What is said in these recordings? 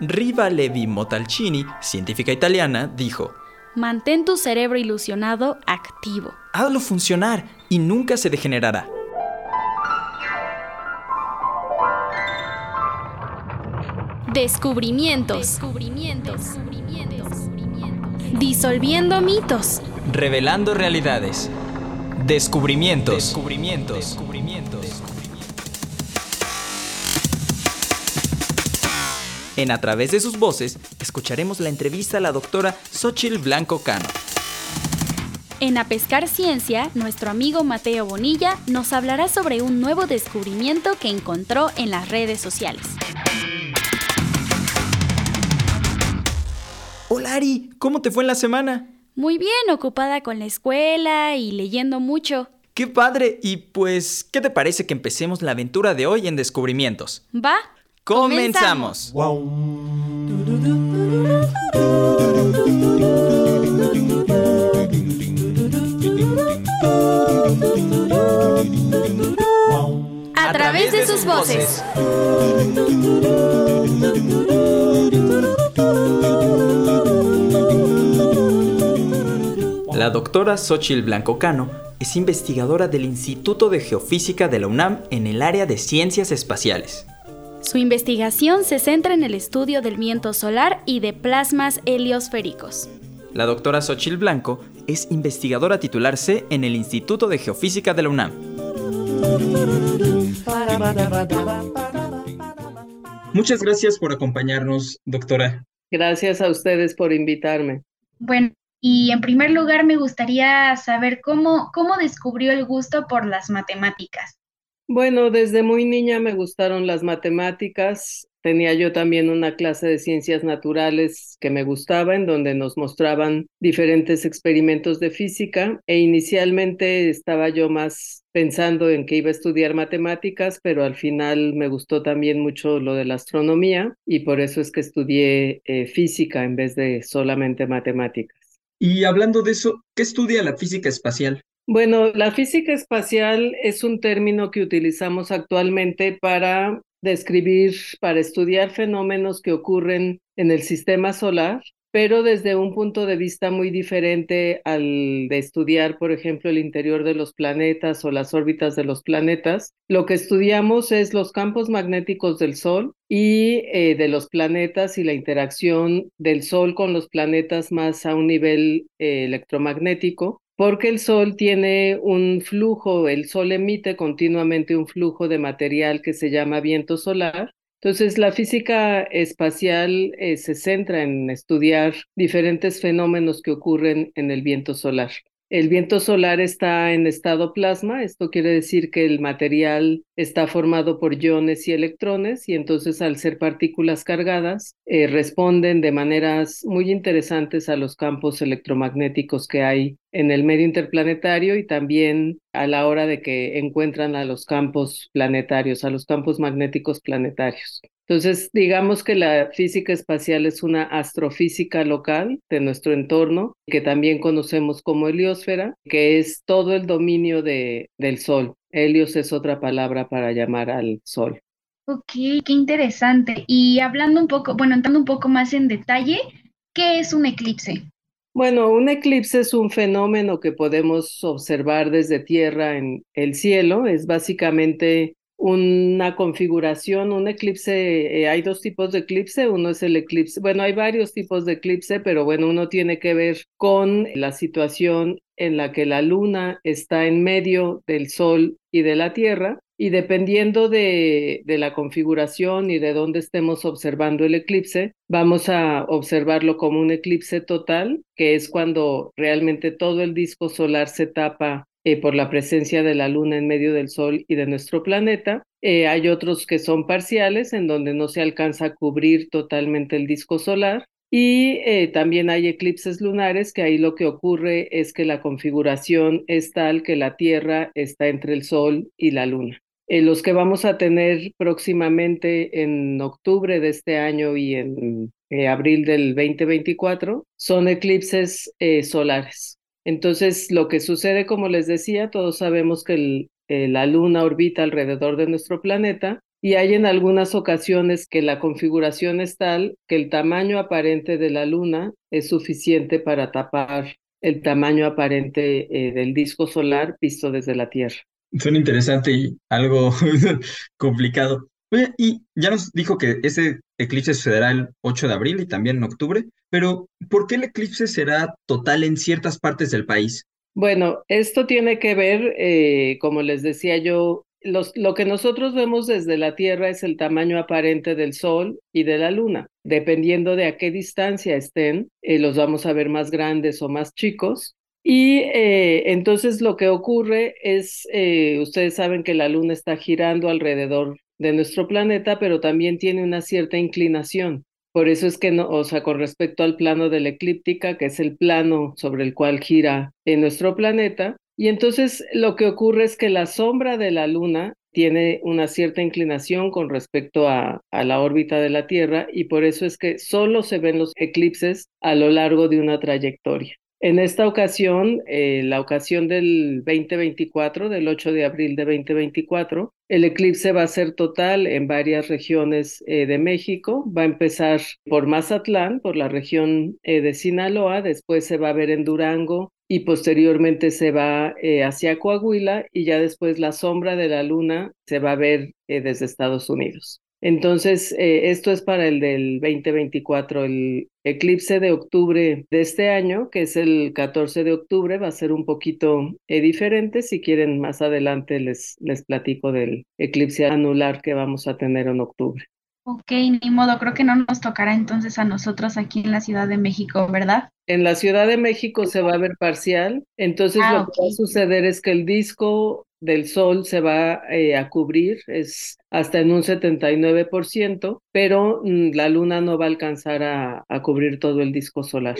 Riva Levi Montalcini, científica italiana, dijo, Mantén tu cerebro ilusionado activo. Hazlo funcionar y nunca se degenerará. Descubrimientos. Disolviendo mitos. Revelando realidades. Descubrimientos. Descubrimientos. En A través de sus voces, escucharemos la entrevista a la doctora Xochil Blanco Cano. En A Pescar Ciencia, nuestro amigo Mateo Bonilla nos hablará sobre un nuevo descubrimiento que encontró en las redes sociales. Hola Ari, ¿cómo te fue en la semana? Muy bien, ocupada con la escuela y leyendo mucho. ¡Qué padre! Y pues, ¿qué te parece que empecemos la aventura de hoy en descubrimientos? ¿Va? ¡Comenzamos! A través de sus voces. La doctora Xochil Blanco Cano es investigadora del Instituto de Geofísica de la UNAM en el área de ciencias espaciales. Su investigación se centra en el estudio del viento solar y de plasmas heliosféricos. La doctora Xochil Blanco es investigadora titular C en el Instituto de Geofísica de la UNAM. Muchas gracias por acompañarnos, doctora. Gracias a ustedes por invitarme. Bueno, y en primer lugar me gustaría saber cómo, cómo descubrió el gusto por las matemáticas. Bueno, desde muy niña me gustaron las matemáticas. Tenía yo también una clase de ciencias naturales que me gustaba, en donde nos mostraban diferentes experimentos de física e inicialmente estaba yo más pensando en que iba a estudiar matemáticas, pero al final me gustó también mucho lo de la astronomía y por eso es que estudié eh, física en vez de solamente matemáticas. Y hablando de eso, ¿qué estudia la física espacial? Bueno, la física espacial es un término que utilizamos actualmente para describir, para estudiar fenómenos que ocurren en el sistema solar, pero desde un punto de vista muy diferente al de estudiar, por ejemplo, el interior de los planetas o las órbitas de los planetas. Lo que estudiamos es los campos magnéticos del Sol y eh, de los planetas y la interacción del Sol con los planetas más a un nivel eh, electromagnético porque el Sol tiene un flujo, el Sol emite continuamente un flujo de material que se llama viento solar. Entonces, la física espacial eh, se centra en estudiar diferentes fenómenos que ocurren en el viento solar. El viento solar está en estado plasma, esto quiere decir que el material está formado por iones y electrones y entonces al ser partículas cargadas eh, responden de maneras muy interesantes a los campos electromagnéticos que hay en el medio interplanetario y también a la hora de que encuentran a los campos planetarios, a los campos magnéticos planetarios. Entonces, digamos que la física espacial es una astrofísica local de nuestro entorno, que también conocemos como heliosfera, que es todo el dominio de, del Sol. Helios es otra palabra para llamar al Sol. Ok, qué interesante. Y hablando un poco, bueno, entrando un poco más en detalle, ¿qué es un eclipse? Bueno, un eclipse es un fenómeno que podemos observar desde tierra en el cielo. Es básicamente una configuración, un eclipse, eh, hay dos tipos de eclipse, uno es el eclipse, bueno, hay varios tipos de eclipse, pero bueno, uno tiene que ver con la situación en la que la luna está en medio del sol y de la tierra, y dependiendo de, de la configuración y de dónde estemos observando el eclipse, vamos a observarlo como un eclipse total, que es cuando realmente todo el disco solar se tapa eh, por la presencia de la luna en medio del sol y de nuestro planeta. Eh, hay otros que son parciales, en donde no se alcanza a cubrir totalmente el disco solar. Y eh, también hay eclipses lunares, que ahí lo que ocurre es que la configuración es tal que la Tierra está entre el Sol y la Luna. los que vamos a tener próximamente en octubre de este año y en abril del 2024 son eclipses solares. Entonces, lo que sucede, como les decía, todos sabemos que eh, la Luna orbita alrededor de nuestro planeta y hay en algunas ocasiones que la configuración es tal que el tamaño aparente de la luna es suficiente para tapar el tamaño aparente eh, del disco solar visto desde la Tierra. Suena interesante y algo complicado. Oye, y ya nos dijo que ese eclipse sucederá el 8 de abril y también en octubre, pero ¿por qué el eclipse será total en ciertas partes del país? Bueno, esto tiene que ver, eh, como les decía yo, lo que nosotros vemos desde la Tierra es el tamaño aparente del Sol y de la Luna. Dependiendo de a qué distancia estén, eh, los vamos a ver más grandes o más chicos. Y eh, entonces lo que ocurre es, ustedes saben que la Luna está girando alrededor de nuestro planeta, pero también tiene una cierta inclinación. Por eso es que, no, o sea, con respecto al plano de la eclíptica, que es el plano sobre el cual gira nuestro planeta, y entonces lo que ocurre es que la sombra de la Luna tiene una cierta inclinación con respecto a, la órbita de la Tierra y por eso es que solo se ven los eclipses a lo largo de una trayectoria. En esta ocasión, eh, la ocasión del 2024, del 8 de abril de 2024, el eclipse va a ser total en varias regiones eh, de México. Va a empezar por Mazatlán, por la región eh, de Sinaloa, después se va a ver en Durango, y posteriormente se va eh, hacia Coahuila y ya después la sombra de la luna se va a ver desde Estados Unidos. Entonces, eh, esto es para el del 2024. El eclipse de octubre de este año, que es el 14 de octubre, va a ser un poquito diferente. Si quieren, más adelante les, les platico del eclipse anular que vamos a tener en octubre. Ok, ni modo, creo que no nos tocará entonces a nosotros aquí en la Ciudad de México, ¿verdad? En la Ciudad de México se va a ver parcial, entonces ah, lo que va a suceder es que el disco del sol se va eh, a cubrir, es hasta en un 79%, pero mm, la luna no va a alcanzar a, cubrir todo el disco solar.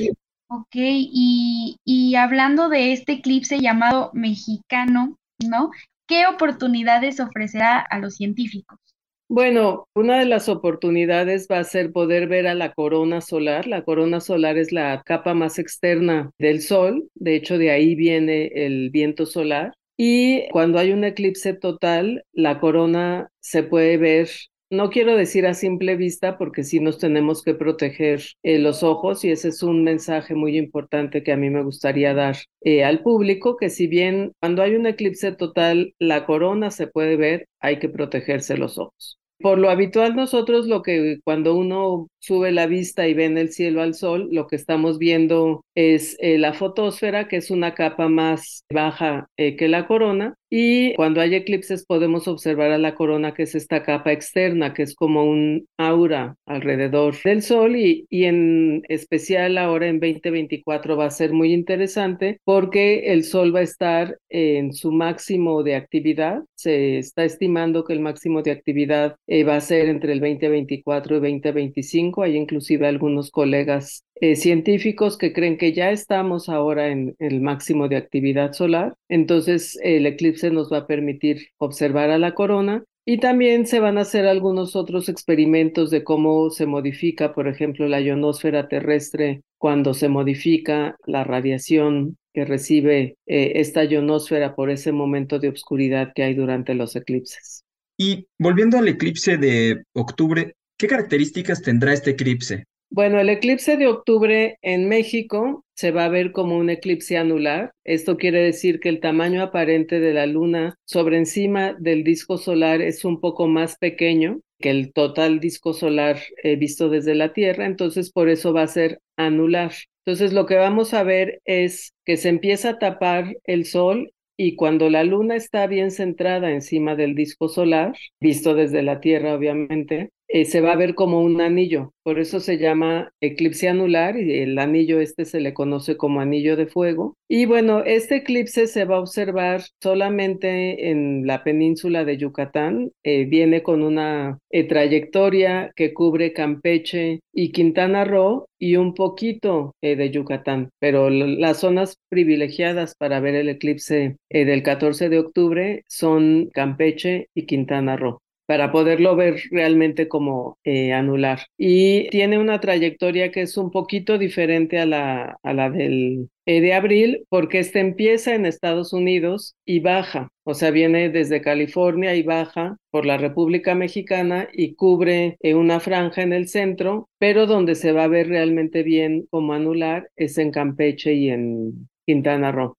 Ok, y, y hablando de este eclipse llamado mexicano, ¿no? ¿Qué oportunidades ofrecerá a los científicos? Bueno, una de las oportunidades va a ser poder ver a la corona solar. La corona solar es la capa más externa del Sol, de hecho de ahí viene el viento solar. Y cuando hay un eclipse total, la corona se puede ver no quiero decir a simple vista porque sí nos tenemos que proteger eh, los ojos y ese es un mensaje muy importante que a mí me gustaría dar eh, al público, que si bien cuando hay un eclipse total la corona se puede ver, hay que protegerse los ojos. Por lo habitual nosotros lo que cuando uno sube la vista y ve en el cielo al sol, lo que estamos viendo es eh, la fotosfera, que es una capa más baja eh, que la corona, y cuando hay eclipses podemos observar a la corona, que es esta capa externa, que es como un aura alrededor del Sol y, y en especial ahora en 2024 va a ser muy interesante porque el Sol va a estar en su máximo de actividad. Se está estimando que el máximo de actividad eh, va a ser entre el 2024 y 2025. Hay inclusive algunos colegas eh, científicos que creen que ya estamos ahora en el máximo de actividad solar, entonces el eclipse nos va a permitir observar a la corona y también se van a hacer algunos otros experimentos de cómo se modifica, por ejemplo, la ionosfera terrestre cuando se modifica la radiación que recibe eh, esta ionosfera por ese momento de oscuridad que hay durante los eclipses. Y volviendo al eclipse de octubre, ¿qué características tendrá este eclipse? Bueno, el eclipse de octubre en México se va a ver como un eclipse anular. Esto quiere decir que el tamaño aparente de la luna sobre encima del disco solar es un poco más pequeño que el total disco solar eh, visto desde la Tierra, entonces por eso va a ser anular. Entonces lo que vamos a ver es que se empieza a tapar el sol y cuando la luna está bien centrada encima del disco solar, visto desde la Tierra obviamente, eh, se va a ver como un anillo. Por eso se llama eclipse anular y el anillo este se le conoce como anillo de fuego. Y bueno, este eclipse se va a observar solamente en la península de Yucatán. Eh, viene con una eh, trayectoria que cubre Campeche y Quintana Roo y un poquito de Yucatán. Pero las zonas privilegiadas para ver el eclipse del 14 de octubre son Campeche y Quintana Roo. Para poderlo ver realmente como eh, anular. Y tiene una trayectoria que es un poquito diferente a la, a la del eh, de abril, porque este empieza en Estados Unidos y baja, o sea, viene desde California y baja por la República Mexicana y cubre eh, una franja en el centro, pero donde se va a ver realmente bien como anular es en Campeche y en Quintana Roo.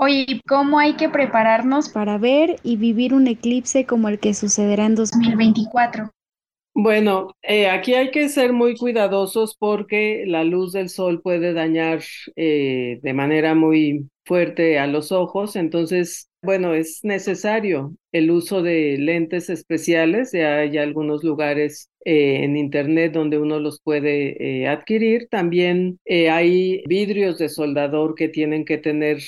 Oye, ¿cómo hay que prepararnos para ver y vivir un eclipse como el que sucederá en 2024? Bueno, eh, aquí hay que ser muy cuidadosos porque la luz del sol puede dañar eh, de manera muy fuerte a los ojos, entonces, bueno, es necesario el uso de lentes especiales, ya hay algunos lugares eh, en internet donde uno los puede adquirir, también hay vidrios de soldador que tienen que tener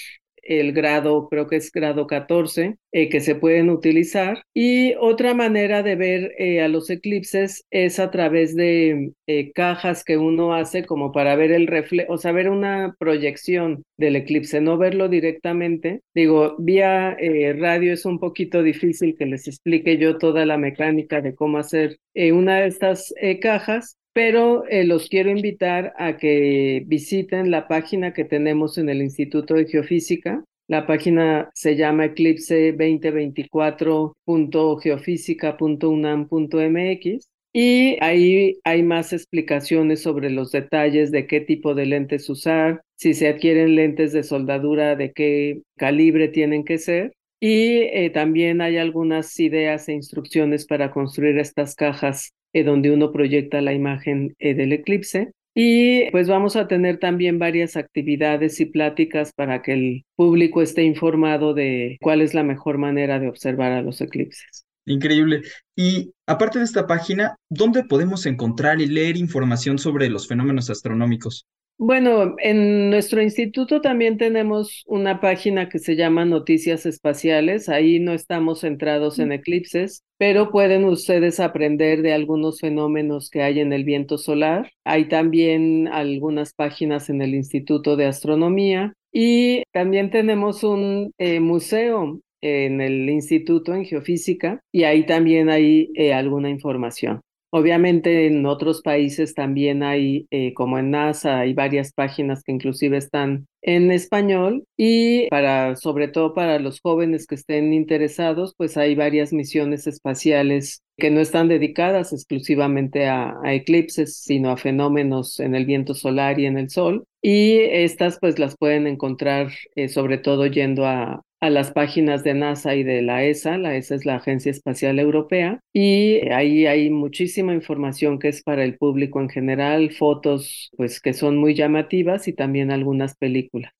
el grado, creo que es grado 14, eh, que se pueden utilizar. Y otra manera de ver eh, a los eclipses es a través de eh, cajas que uno hace como para ver el reflejo, o sea, ver una proyección del eclipse, no verlo directamente. Digo, vía radio es un poquito difícil que les explique yo toda la mecánica de cómo hacer una de estas cajas, pero eh, los quiero invitar a que visiten la página que tenemos en el Instituto de Geofísica. La página se llama eclipse2024.geofísica.unam.mx y ahí hay más explicaciones sobre los detalles de qué tipo de lentes usar, si se adquieren lentes de soldadura, de qué calibre tienen que ser. Y eh, también hay algunas ideas e instrucciones para construir estas cajas eh, donde uno proyecta la imagen eh, del eclipse. Y pues vamos a tener también varias actividades y pláticas para que el público esté informado de cuál es la mejor manera de observar a los eclipses. Increíble. Y aparte de esta página, ¿dónde podemos encontrar y leer información sobre los fenómenos astronómicos? Bueno, en nuestro instituto también tenemos una página que se llama Noticias Espaciales. Ahí no estamos centrados en eclipses, pero pueden ustedes aprender de algunos fenómenos que hay en el viento solar. Hay también algunas páginas en el Instituto de Astronomía y también tenemos un eh, museo en el instituto en geofísica y ahí también hay eh, alguna información. Obviamente en otros países también hay, eh, como en NASA, hay varias páginas que inclusive están en español y para, sobre todo para los jóvenes que estén interesados, pues hay varias misiones espaciales que no están dedicadas exclusivamente a, eclipses, sino a fenómenos en el viento solar y en el sol. Y estas pues las pueden encontrar eh, sobre todo yendo a, a las páginas de NASA y de la ESA, la ESA es la Agencia Espacial Europea, y ahí hay muchísima información que es para el público en general, fotos pues que son muy llamativas y también algunas películas.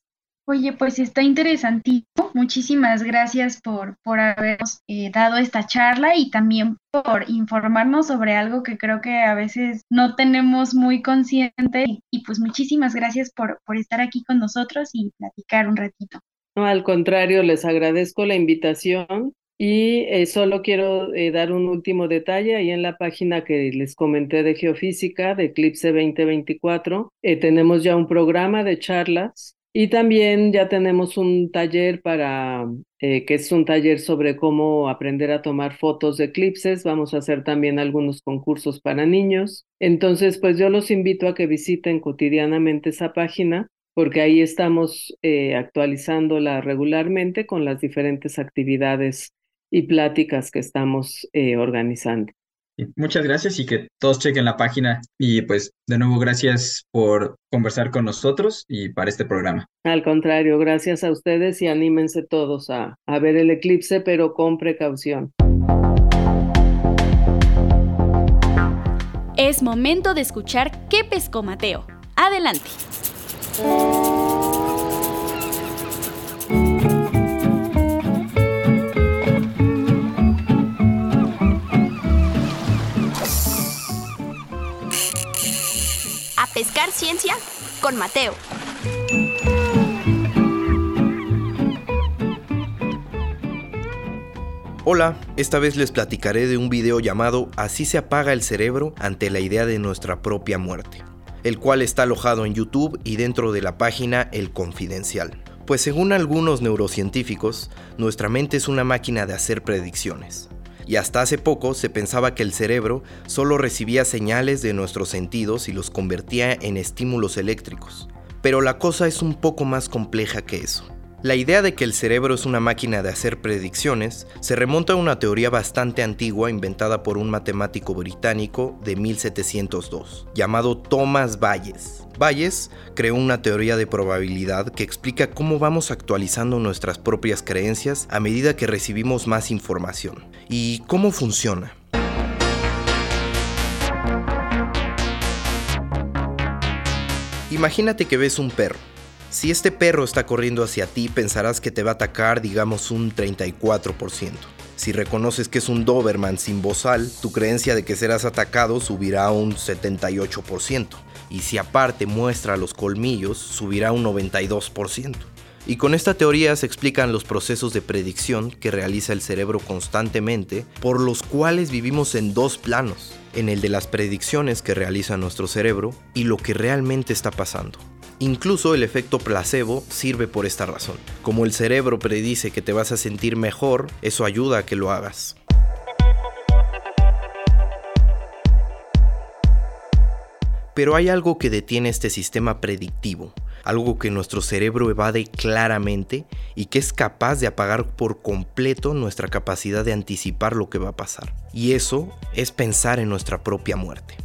Oye, pues está interesantísimo. Muchísimas gracias por, por habernos eh, dado esta charla y también por informarnos sobre algo que creo que a veces no tenemos muy consciente. Y, y pues muchísimas gracias por, por estar aquí con nosotros y platicar un ratito. Al contrario, les agradezco la invitación y eh, solo quiero eh, dar un último detalle. Ahí en la página que les comenté de geofísica, de Eclipse 2024, eh, tenemos ya un programa de charlas y también ya tenemos un taller para, que es un taller sobre cómo aprender a tomar fotos de eclipses. Vamos a hacer también algunos concursos para niños. Entonces, pues yo los invito a que visiten cotidianamente esa página porque ahí estamos eh, actualizándola regularmente con las diferentes actividades y pláticas que estamos eh, organizando. Muchas gracias y que todos chequen la página y pues de nuevo gracias por conversar con nosotros y para este programa. Al contrario, gracias a ustedes y anímense todos a, a ver el eclipse, pero con precaución. Es momento de escuchar qué pescó Mateo. Adelante. A pescar ciencia con Mateo. Hola, esta vez les platicaré de un video llamado Así se apaga el cerebro ante la idea de nuestra propia muerte el cual está alojado en YouTube y dentro de la página El Confidencial. Pues según algunos neurocientíficos, nuestra mente es una máquina de hacer predicciones. y hasta hace poco se pensaba que el cerebro solo recibía señales de nuestros sentidos y los convertía en estímulos eléctricos. Pero la cosa es un poco más compleja que eso. La idea de que el cerebro es una máquina de hacer predicciones se remonta a una teoría bastante antigua inventada por un matemático británico de 1702, llamado Thomas Bayes. Bayes creó una teoría de probabilidad que explica cómo vamos actualizando nuestras propias creencias a medida que recibimos más información. ¿Y cómo funciona? Imagínate que ves un perro si este perro está corriendo hacia ti, pensarás que te va a atacar, digamos, un 34%. Si reconoces que es un Doberman sin bozal, tu creencia de que serás atacado subirá un 78%. Y si aparte muestra los colmillos, subirá un 92%. Y con esta teoría se explican los procesos de predicción que realiza el cerebro constantemente, por los cuales vivimos en dos planos, en el de las predicciones que realiza nuestro cerebro y lo que realmente está pasando. Incluso el efecto placebo sirve por esta razón. Como el cerebro predice que te vas a sentir mejor, eso ayuda a que lo hagas. Pero hay algo que detiene este sistema predictivo, algo que nuestro cerebro evade claramente y que es capaz de apagar por completo nuestra capacidad de anticipar lo que va a pasar. Y eso es pensar en nuestra propia muerte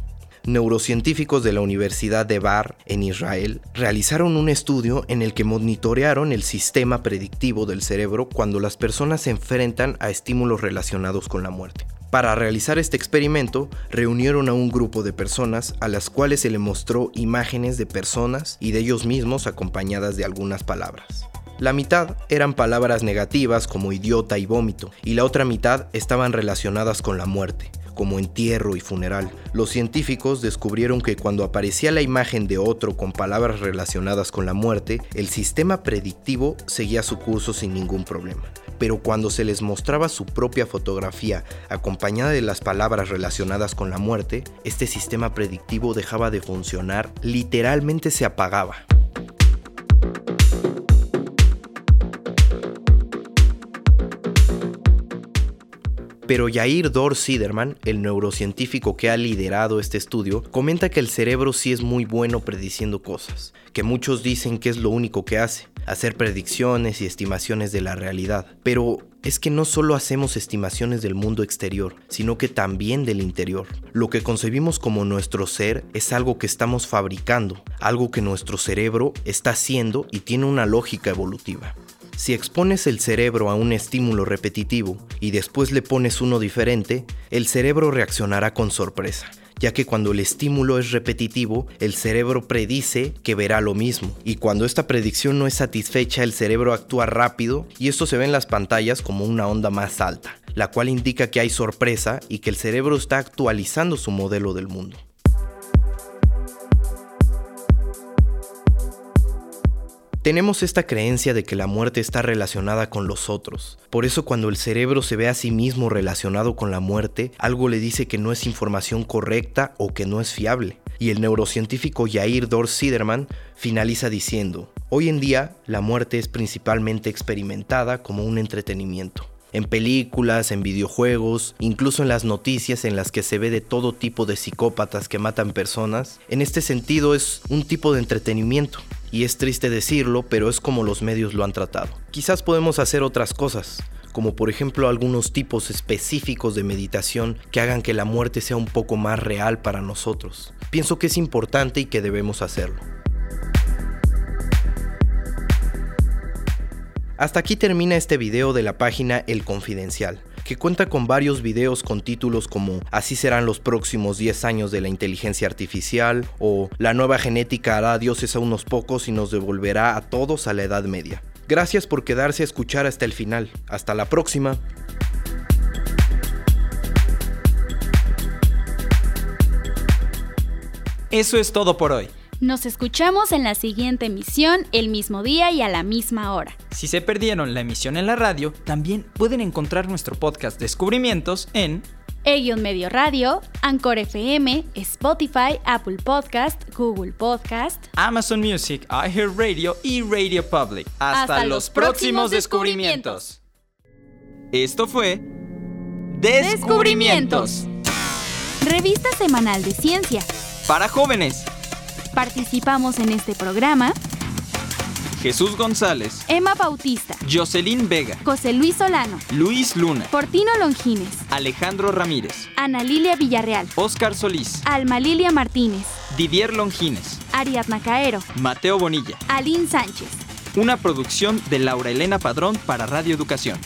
neurocientíficos de la Universidad de Bar en Israel realizaron un estudio en el que monitorearon el sistema predictivo del cerebro cuando las personas se enfrentan a estímulos relacionados con la muerte. Para realizar este experimento, reunieron a un grupo de personas a las cuales se le mostró imágenes de personas y de ellos mismos acompañadas de algunas palabras. La mitad eran palabras negativas como idiota y vómito, y la otra mitad estaban relacionadas con la muerte, como entierro y funeral. Los científicos descubrieron que cuando aparecía la imagen de otro con palabras relacionadas con la muerte, el sistema predictivo seguía su curso sin ningún problema. Pero cuando se les mostraba su propia fotografía acompañada de las palabras relacionadas con la muerte, este sistema predictivo dejaba de funcionar, literalmente se apagaba. Pero Yair Dor Siderman, el neurocientífico que ha liderado este estudio, comenta que el cerebro sí es muy bueno prediciendo cosas, que muchos dicen que es lo único que hace, hacer predicciones y estimaciones de la realidad. Pero es que no solo hacemos estimaciones del mundo exterior, sino que también del interior. Lo que concebimos como nuestro ser es algo que estamos fabricando, algo que nuestro cerebro está haciendo y tiene una lógica evolutiva. Si expones el cerebro a un estímulo repetitivo y después le pones uno diferente, el cerebro reaccionará con sorpresa, ya que cuando el estímulo es repetitivo, el cerebro predice que verá lo mismo, y cuando esta predicción no es satisfecha, el cerebro actúa rápido y esto se ve en las pantallas como una onda más alta, la cual indica que hay sorpresa y que el cerebro está actualizando su modelo del mundo. Tenemos esta creencia de que la muerte está relacionada con los otros. Por eso cuando el cerebro se ve a sí mismo relacionado con la muerte, algo le dice que no es información correcta o que no es fiable. Y el neurocientífico Yair Dor Siderman finaliza diciendo, hoy en día la muerte es principalmente experimentada como un entretenimiento en películas, en videojuegos, incluso en las noticias en las que se ve de todo tipo de psicópatas que matan personas. En este sentido es un tipo de entretenimiento, y es triste decirlo, pero es como los medios lo han tratado. Quizás podemos hacer otras cosas, como por ejemplo algunos tipos específicos de meditación que hagan que la muerte sea un poco más real para nosotros. Pienso que es importante y que debemos hacerlo. Hasta aquí termina este video de la página El Confidencial que cuenta con varios videos con títulos como Así serán los próximos 10 años de la inteligencia artificial o La nueva genética hará dioses a unos pocos y nos devolverá a todos a la Edad Media. Gracias por quedarse a escuchar hasta el final. Hasta la próxima. Eso es todo por hoy. Nos escuchamos en la siguiente emisión, el mismo día y a la misma hora. Si se perdieron la emisión en la radio, también pueden encontrar nuestro podcast Descubrimientos en Elliot Medio Radio, Anchor FM, Spotify, Apple Podcast, Google Podcast, Amazon Music, iHeartRadio y Radio Public. Hasta, los próximos descubrimientos. Esto fue Descubrimientos. Revista semanal de ciencia. Para jóvenes. Participamos en este programa. Jesús González, Emma Bautista, Jocelyn Vega, José Luis Solano, Luis Luna, Fortino Longines, Alejandro Ramírez, Ana Lilia Villarreal, Oscar Solís, Alma Lilia Martínez, Didier Longines, Ariadna Caero, Mateo Bonilla. Aline Sánchez. Una producción de Laura Elena Padrón para Radio Educación.